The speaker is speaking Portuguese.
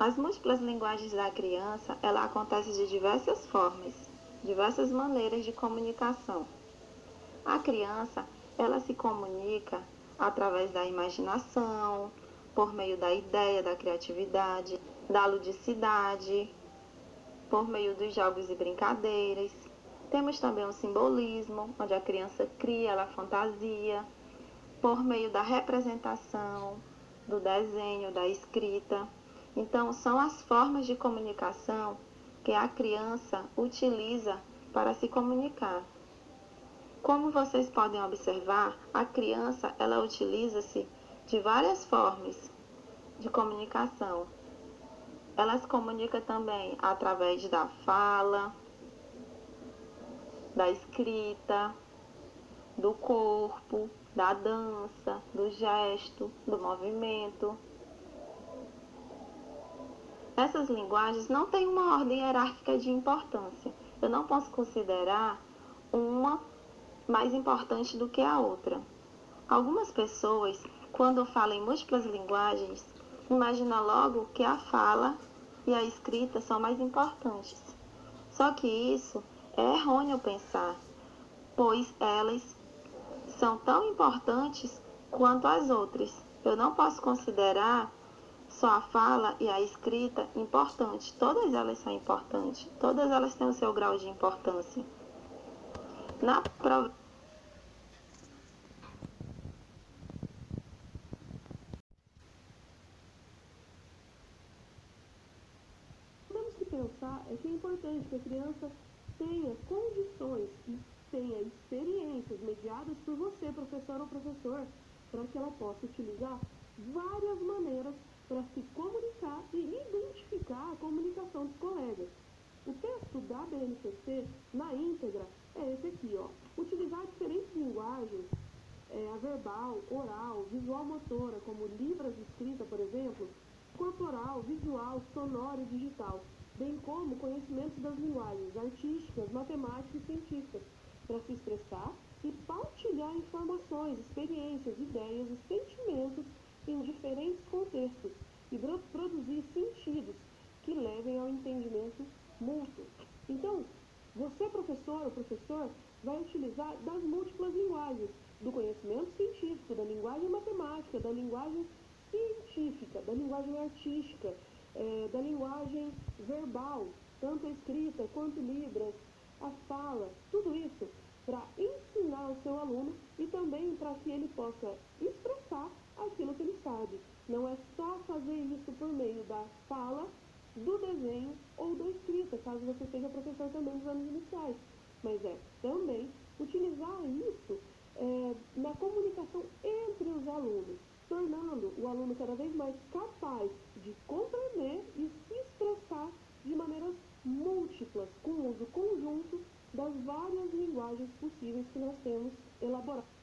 As múltiplas linguagens da criança, ela acontece de diversas formas, diversas maneiras de comunicação. A criança, ela se comunica através da imaginação, por meio da ideia, da criatividade, da ludicidade, por meio dos jogos e brincadeiras. Temos também o simbolismo, onde a criança cria, ela fantasia, por meio da representação, do desenho, da escrita. Então, são as formas de comunicação que a criança utiliza para se comunicar. Como vocês podem observar, a criança ela utiliza-se de várias formas de comunicação. Ela se comunica também através da fala, da escrita, do corpo, da dança, do gesto, do movimento. Essas linguagens não têm uma ordem hierárquica de importância. Eu não posso considerar uma mais importante do que a outra. Algumas pessoas, quando falam em múltiplas linguagens, imaginam logo que a fala e a escrita são mais importantes. Só que isso é errôneo pensar, pois elas são tão importantes quanto as outras. Eu não posso considerar só a fala e a escrita importantes. Todas elas são importantes. Todas elas têm o seu grau de importância. Na prova temos que pensar é que é importante que a criança tenha condições e tenha experiências mediadas por você, professor ou professor, para que ela possa utilizar várias maneiras para se comunicar e identificar a comunicação dos colegas. O texto da BNCC, na íntegra, é esse aqui, ó. Utilizar diferentes linguagens, é, a verbal, oral, visual motora, como libras escrita, por exemplo, corporal, visual, sonoro e digital, bem como conhecimentos das linguagens artísticas, matemáticas e científicas, para se expressar e partilhar informações, experiências, ideias e sentimentos em diferentes contextos e produzir sentidos que levem ao entendimento mútuo. Então, você, professor ou professor, vai utilizar das múltiplas linguagens, do conhecimento científico, da linguagem matemática, da linguagem científica, da linguagem artística, é, da linguagem verbal, tanto a escrita quanto libras, a fala, tudo isso para ensinar o seu aluno e também para que ele possa expressar Não é só fazer isso por meio da fala, do desenho ou da escrita, caso você seja professor também dos anos iniciais. Mas é também utilizar isso é, na comunicação entre os alunos, tornando o aluno cada vez mais capaz de compreender e se expressar de maneiras múltiplas, com uso conjunto das várias linguagens possíveis que nós temos elaborado.